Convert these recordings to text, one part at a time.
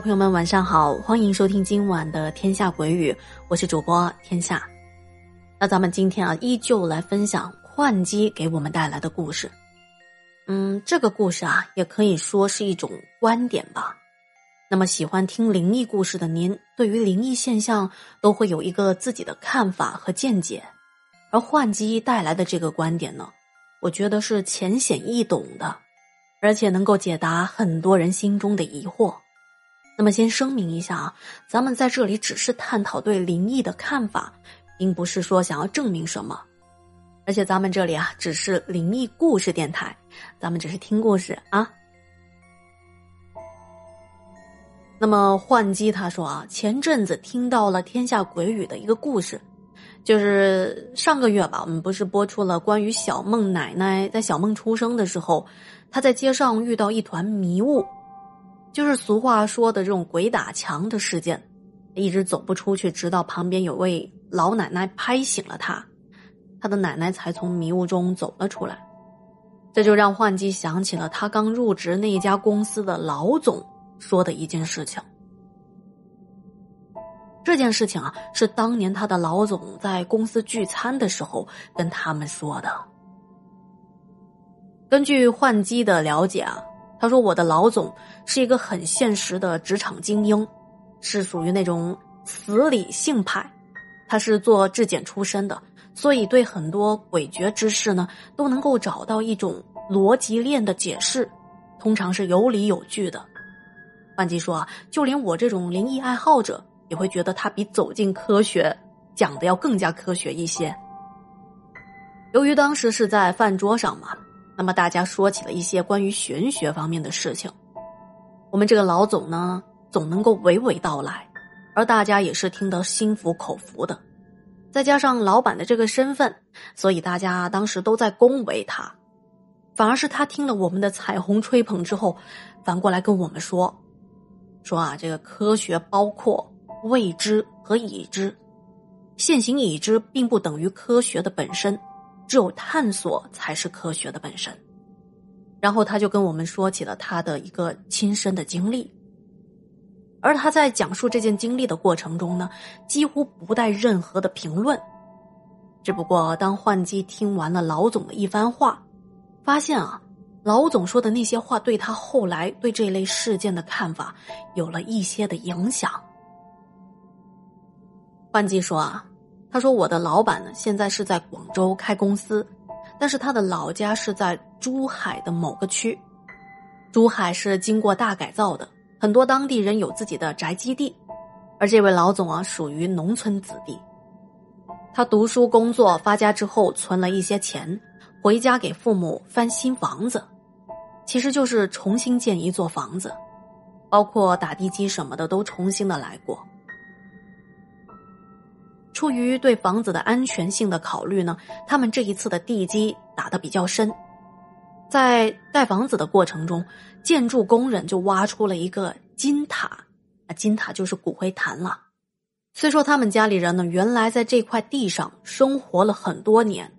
朋友们，晚上好，欢迎收听今晚的《天下鬼语》，我是主播天下。那咱们今天啊，依旧来分享幻机给我们带来的故事。嗯，这个故事啊，也可以说是一种观点吧。那么，喜欢听灵异故事的您，对于灵异现象都会有一个自己的看法和见解。而幻机带来的这个观点呢，我觉得是浅显易懂的，而且能够解答很多人心中的疑惑。那么，先声明一下啊，咱们在这里只是探讨对灵异的看法，并不是说想要证明什么。而且，咱们这里啊，只是灵异故事电台，咱们只是听故事啊。那么，幻机他说啊，前阵子听到了《天下鬼语》的一个故事，就是上个月吧，我们不是播出了关于小梦奶奶在小梦出生的时候，她在街上遇到一团迷雾。就是俗话说的这种鬼打墙的事件，一直走不出去，直到旁边有位老奶奶拍醒了他，他的奶奶才从迷雾中走了出来。这就让幻机想起了他刚入职那一家公司的老总说的一件事情。这件事情啊，是当年他的老总在公司聚餐的时候跟他们说的。根据幻机的了解啊。他说：“我的老总是一个很现实的职场精英，是属于那种死理性派。他是做质检出身的，所以对很多诡谲之事呢，都能够找到一种逻辑链的解释，通常是有理有据的。换句说啊，就连我这种灵异爱好者，也会觉得他比走进科学讲的要更加科学一些。由于当时是在饭桌上嘛。”那么大家说起了一些关于玄学方面的事情，我们这个老总呢总能够娓娓道来，而大家也是听得心服口服的。再加上老板的这个身份，所以大家当时都在恭维他。反而是他听了我们的彩虹吹捧之后，反过来跟我们说：“说啊，这个科学包括未知和已知，现行已知并不等于科学的本身。”只有探索才是科学的本身。然后他就跟我们说起了他的一个亲身的经历，而他在讲述这件经历的过程中呢，几乎不带任何的评论。只不过当幻机听完了老总的一番话，发现啊，老总说的那些话对他后来对这类事件的看法有了一些的影响。幻机说啊。他说：“我的老板呢，现在是在广州开公司，但是他的老家是在珠海的某个区。珠海是经过大改造的，很多当地人有自己的宅基地，而这位老总啊，属于农村子弟。他读书工作发家之后，存了一些钱，回家给父母翻新房子，其实就是重新建一座房子，包括打地基什么的都重新的来过。”出于对房子的安全性的考虑呢，他们这一次的地基打的比较深，在盖房子的过程中，建筑工人就挖出了一个金塔，啊，金塔就是骨灰坛了。虽说他们家里人呢原来在这块地上生活了很多年，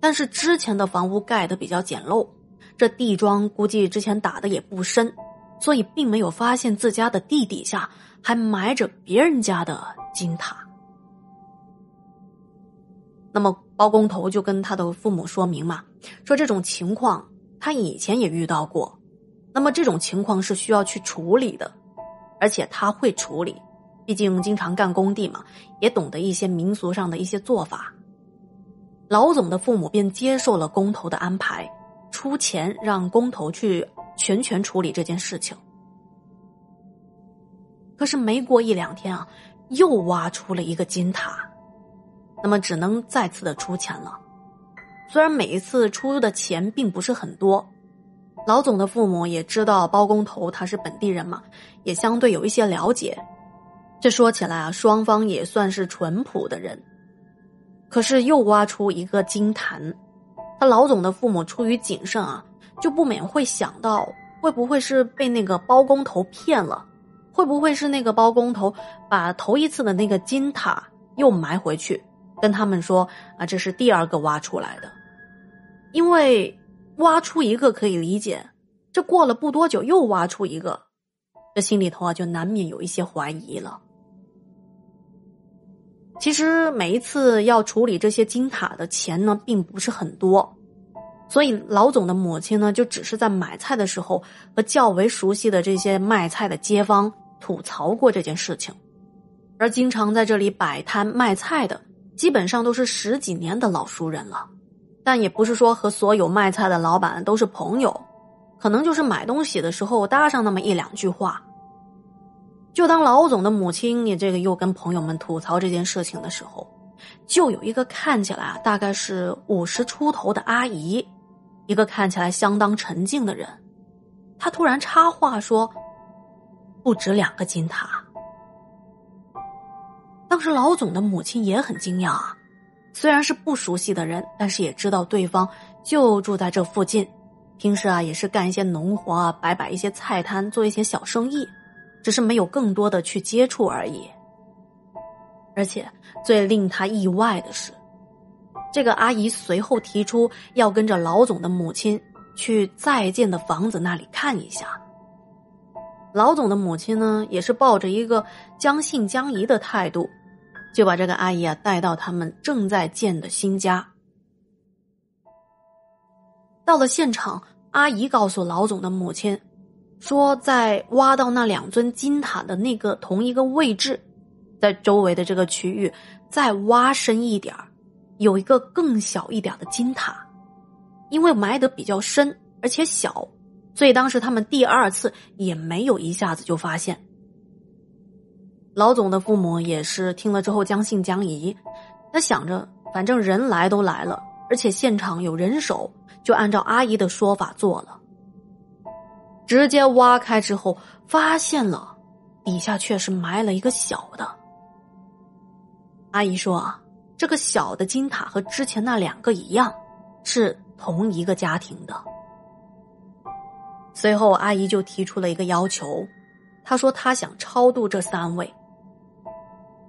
但是之前的房屋盖的比较简陋，这地桩估计之前打的也不深，所以并没有发现自家的地底下还埋着别人家的金塔。那么包工头就跟他的父母说明嘛，说这种情况他以前也遇到过，那么这种情况是需要去处理的，而且他会处理，毕竟经常干工地嘛，也懂得一些民俗上的一些做法。老总的父母便接受了工头的安排，出钱让工头去全权处理这件事情。可是没过一两天啊，又挖出了一个金塔。那么只能再次的出钱了，虽然每一次出的钱并不是很多，老总的父母也知道包工头他是本地人嘛，也相对有一些了解。这说起来啊，双方也算是淳朴的人。可是又挖出一个金坛，他老总的父母出于谨慎啊，就不免会想到会不会是被那个包工头骗了，会不会是那个包工头把头一次的那个金塔又埋回去。跟他们说啊，这是第二个挖出来的，因为挖出一个可以理解，这过了不多久又挖出一个，这心里头啊就难免有一些怀疑了。其实每一次要处理这些金塔的钱呢，并不是很多，所以老总的母亲呢，就只是在买菜的时候和较为熟悉的这些卖菜的街坊吐槽过这件事情，而经常在这里摆摊卖菜的，基本上都是十几年的老熟人了。但也不是说和所有卖菜的老板都是朋友，可能就是买东西的时候搭上那么一两句话。就当老总的母亲你这个又跟朋友们吐槽这件事情的时候，就有一个看起来大概是五十出头的阿姨，一个看起来相当沉静的人，他突然插话说：“不止两个金塔。”当时老总的母亲也很惊讶啊。虽然是不熟悉的人，但是也知道对方就住在这附近，平时啊也是干一些农活啊，摆摆一些菜摊，做一些小生意，只是没有更多的去接触而已。而且最令他意外的是，这个阿姨随后提出要跟着老总的母亲去在建的房子那里看一下。老总的母亲呢，也是抱着一个将信将疑的态度。就把这个阿姨啊带到他们正在建的新家。到了现场，阿姨告诉老总的母亲，说在挖到那两尊金塔的那个同一个位置，在周围的这个区域再挖深一点有一个更小一点的金塔。因为埋得比较深而且小，所以当时他们第二次也没有一下子就发现。老总的父母也是听了之后将信将疑，他想着反正人来都来了，而且现场有人手，就按照阿姨的说法做了。直接挖开之后，发现了底下却是埋了一个小的。阿姨说啊，这个小的金塔和之前那两个一样，是同一个家庭的。随后，阿姨就提出了一个要求，她说她想超度这三位。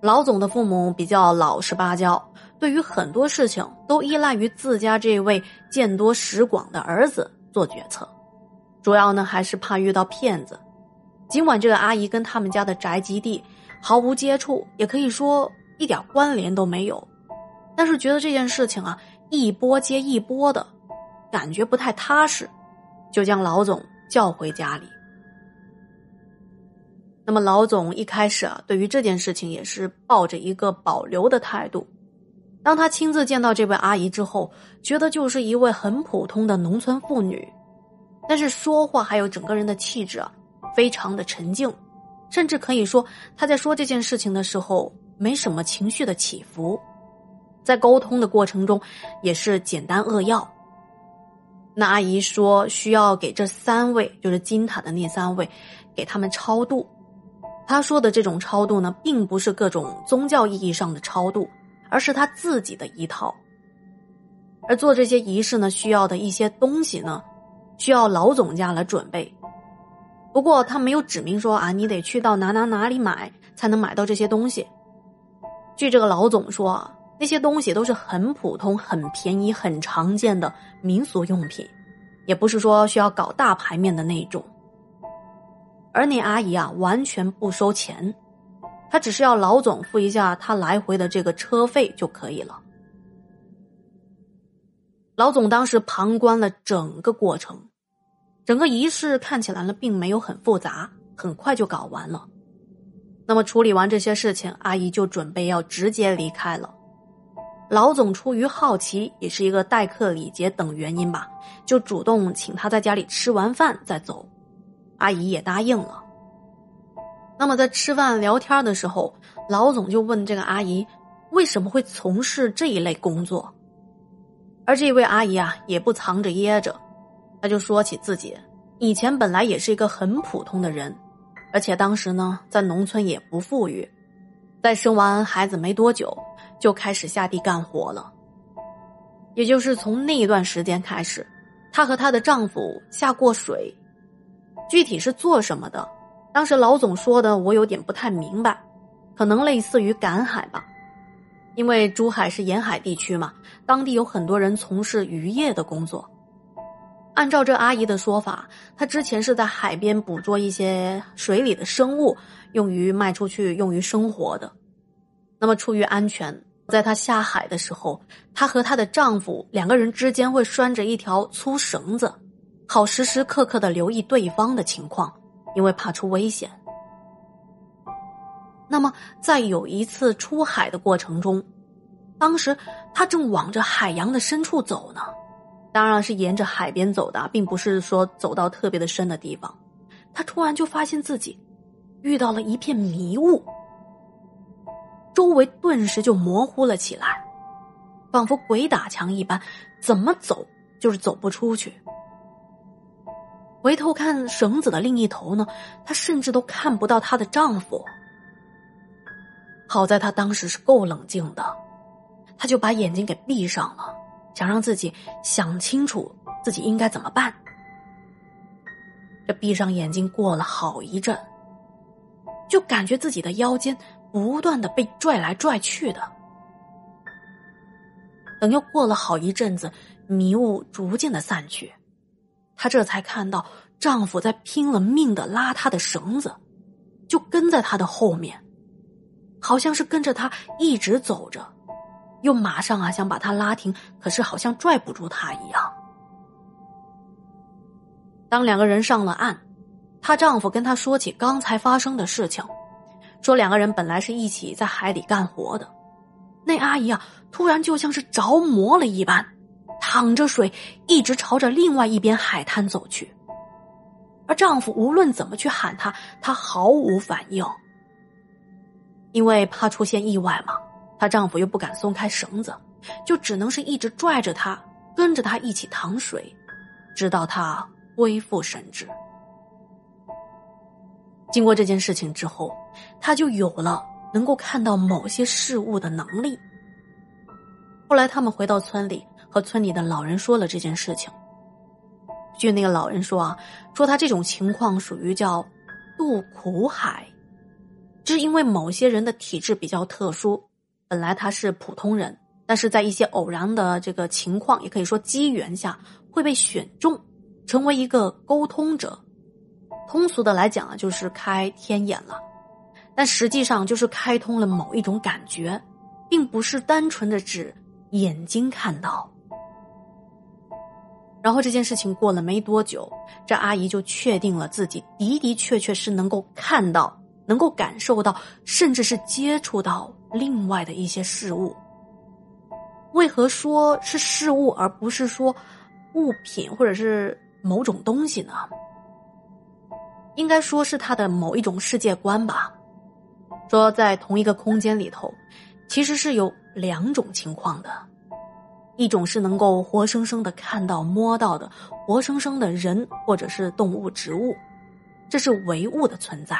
老总的父母比较老实巴交，对于很多事情都依赖于自家这位见多识广的儿子做决策，主要呢还是怕遇到骗子。尽管这个阿姨跟他们家的宅基地毫无接触，也可以说一点关联都没有，但是觉得这件事情啊一波接一波的，感觉不太踏实，就将老总叫回家里。那么老总一开始啊，对于这件事情也是抱着一个保留的态度。当他亲自见到这位阿姨之后，觉得就是一位很普通的农村妇女，但是说话还有整个人的气质啊，非常的沉静，甚至可以说他在说这件事情的时候没什么情绪的起伏，在沟通的过程中也是简单扼要。那阿姨说需要给这三位，就是金塔的那三位，给他们超度。他说的这种超度呢，并不是各种宗教意义上的超度，而是他自己的一套。而做这些仪式呢，需要的一些东西呢，需要老总家来准备。不过他没有指明说啊，你得去到哪哪哪里买才能买到这些东西。据这个老总说啊，那些东西都是很普通、很便宜、很常见的民俗用品，也不是说需要搞大牌面的那种。而那阿姨啊，完全不收钱，她只是要老总付一下他来回的这个车费就可以了。老总当时旁观了整个过程，整个仪式看起来呢，并没有很复杂，很快就搞完了。那么处理完这些事情，阿姨就准备要直接离开了。老总出于好奇，也是一个待客礼节等原因吧，就主动请他在家里吃完饭再走。阿姨也答应了。那么在吃饭聊天的时候，老总就问这个阿姨为什么会从事这一类工作，而这位阿姨啊也不藏着掖着，她就说起自己以前本来也是一个很普通的人，而且当时呢在农村也不富裕，在生完孩子没多久就开始下地干活了，也就是从那一段时间开始，她和她的丈夫下过水。具体是做什么的？当时老总说的，我有点不太明白，可能类似于赶海吧，因为珠海是沿海地区嘛，当地有很多人从事渔业的工作。按照这阿姨的说法，她之前是在海边捕捉一些水里的生物，用于卖出去，用于生活的。那么出于安全，在她下海的时候，她和她的丈夫两个人之间会拴着一条粗绳子，好时时刻刻的留意对方的情况，因为怕出危险。那么在有一次出海的过程中，当时他正往着海洋的深处走呢。当然是沿着海边走的，并不是说走到特别的深的地方。他突然就发现自己遇到了一片迷雾，周围顿时就模糊了起来，仿佛鬼打墙一般，怎么走就是走不出去。回头看绳子的另一头呢，她甚至都看不到她的丈夫。好在她当时是够冷静的，她就把眼睛给闭上了。想让自己想清楚自己应该怎么办。这闭上眼睛过了好一阵，就感觉自己的腰间不断的被拽来拽去的。等又过了好一阵子，迷雾逐渐的散去，她这才看到丈夫在拼了命的拉她的绳子，就跟在她的后面，好像是跟着她一直走着。又马上啊想把她拉停，可是好像拽不住她一样。当两个人上了岸，她丈夫跟她说起刚才发生的事情，说两个人本来是一起在海里干活的，那阿姨啊突然就像是着魔了一般，淌着水一直朝着另外一边海滩走去，而丈夫无论怎么去喊她，她毫无反应，因为怕出现意外嘛。她丈夫又不敢松开绳子，就只能是一直拽着她，跟着她一起淌水，直到她恢复神智。经过这件事情之后，她就有了能够看到某些事物的能力。后来他们回到村里，和村里的老人说了这件事情。据那个老人说啊，说他这种情况属于叫渡苦海，这是因为某些人的体质比较特殊。本来他是普通人，但是在一些偶然的这个情况，也可以说机缘下，会被选中，成为一个沟通者。通俗的来讲啊，就是开天眼了，但实际上就是开通了某一种感觉，并不是单纯的指眼睛看到。然后这件事情过了没多久，这阿姨就确定了自己的的确确是能够看到。能够感受到，甚至是接触到另外的一些事物。为何说是事物，而不是说物品或者是某种东西呢？应该说是他的某一种世界观吧。说在同一个空间里头，其实是有两种情况的：一种是能够活生生的看到、摸到的活生生的人或者是动物、植物，这是唯物的存在。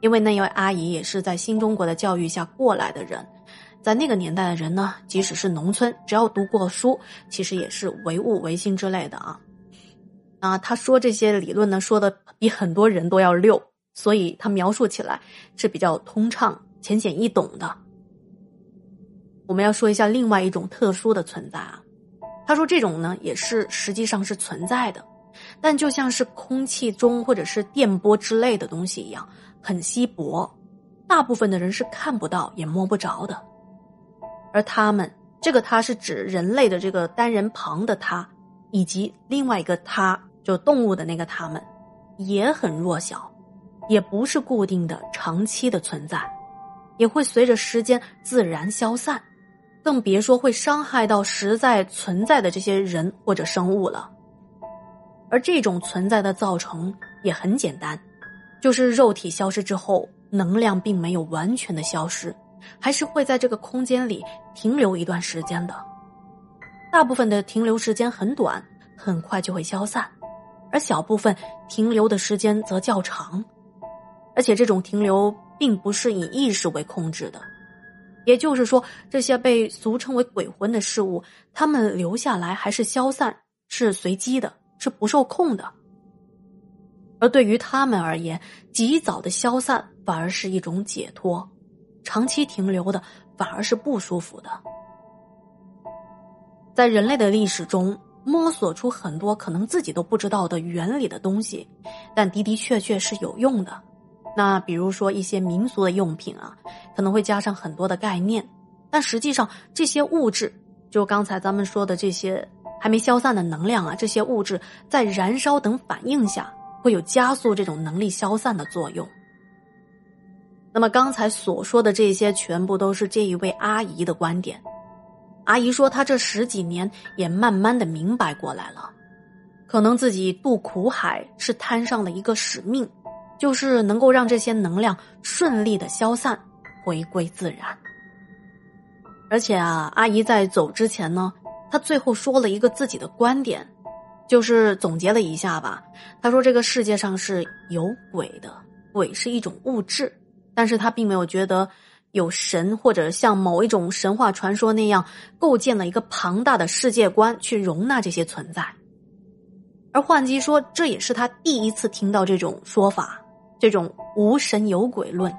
因为那位阿姨也是在新中国的教育下过来的人，在那个年代的人呢，即使是农村，只要读过书，其实也是唯物唯心之类的啊。啊，他说这些理论呢，说的比很多人都要溜，所以他描述起来是比较通畅、浅显易懂的。我们要说一下另外一种特殊的存在啊，他说这种呢也是实际上是存在的，但就像是空气中或者是电波之类的东西一样。很稀薄，大部分的人是看不到也摸不着的，而他们这个“他”是指人类的这个单人旁的“他”，以及另外一个“他”就动物的那个“他们”，也很弱小，也不是固定的、长期的存在，也会随着时间自然消散，更别说会伤害到实在存在的这些人或者生物了。而这种存在的造成也很简单。就是肉体消失之后，能量并没有完全的消失，还是会在这个空间里停留一段时间的。大部分的停留时间很短，很快就会消散，而小部分停留的时间则较长。而且这种停留并不是以意识为控制的，也就是说，这些被俗称为鬼魂的事物，他们留下来还是消散，是随机的，是不受控的。而对于他们而言，及早的消散反而是一种解脱，长期停留的反而是不舒服的。在人类的历史中，摸索出很多可能自己都不知道的原理的东西，但的的确确是有用的。那比如说一些民俗的用品啊，可能会加上很多的概念，但实际上这些物质，就刚才咱们说的这些还没消散的能量啊，这些物质在燃烧等反应下，会有加速这种能力消散的作用。那么刚才所说的这些，全部都是这一位阿姨的观点。阿姨说，她这十几年也慢慢的明白过来了，可能自己渡苦海是摊上了一个使命。就是能够让这些能量顺利的消散，回归自然。而且啊，阿姨在走之前呢，她最后说了一个自己的观点，就是总结了一下吧。她说：“这个世界上是有鬼的，鬼是一种物质，但是她并没有觉得有神或者像某一种神话传说那样构建了一个庞大的世界观去容纳这些存在。”而换机说，这也是他第一次听到这种说法。这种无神有鬼论，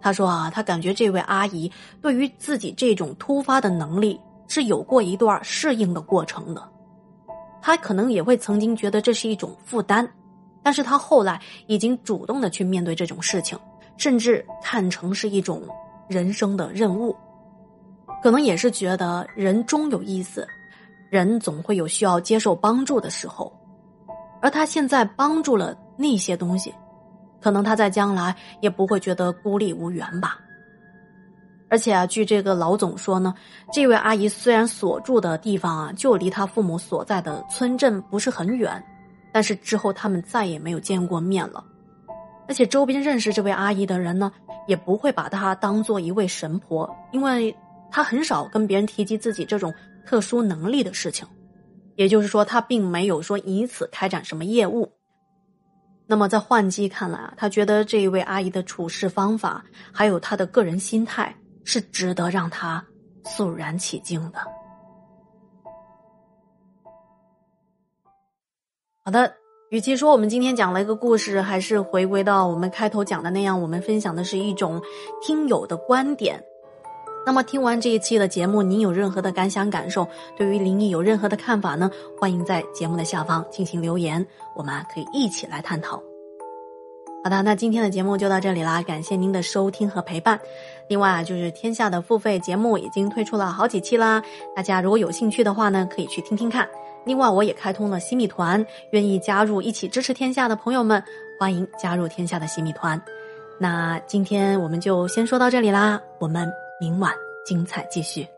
他说啊，他感觉这位阿姨对于自己这种突发的能力是有过一段适应的过程的。他可能也会曾经觉得这是一种负担，但是他后来已经主动的去面对这种事情，甚至看成是一种人生的任务。可能也是觉得人终有一死，人总会有需要接受帮助的时候，而他现在帮助了那些东西。可能他在将来也不会觉得孤立无援吧。而且啊，据这个老总说呢，这位阿姨虽然所住的地方啊就离他父母所在的村镇不是很远，但是之后他们再也没有见过面了。而且周边认识这位阿姨的人呢，也不会把她当做一位神婆，因为她很少跟别人提及自己这种特殊能力的事情。也就是说，她并没有说以此开展什么业务。那么，在换机看来啊，他觉得这一位阿姨的处事方法，还有她的个人心态，是值得让他肃然起敬的。好的，与其说我们今天讲了一个故事，还是回归到我们开头讲的那样，我们分享的是一种听友的观点。那么，听完这一期的节目，您有任何的感想、感受？对于灵异有任何的看法呢？欢迎在节目的下方进行留言，我们可以一起来探讨。好的，那今天的节目就到这里啦，感谢您的收听和陪伴。另外啊，就是天下的付费节目已经推出了好几期啦，大家如果有兴趣的话呢，可以去听听看。另外，我也开通了新米团，愿意加入一起支持天下的朋友们，欢迎加入天下的新米团。那今天我们就先说到这里啦，我们。明晚精彩继续。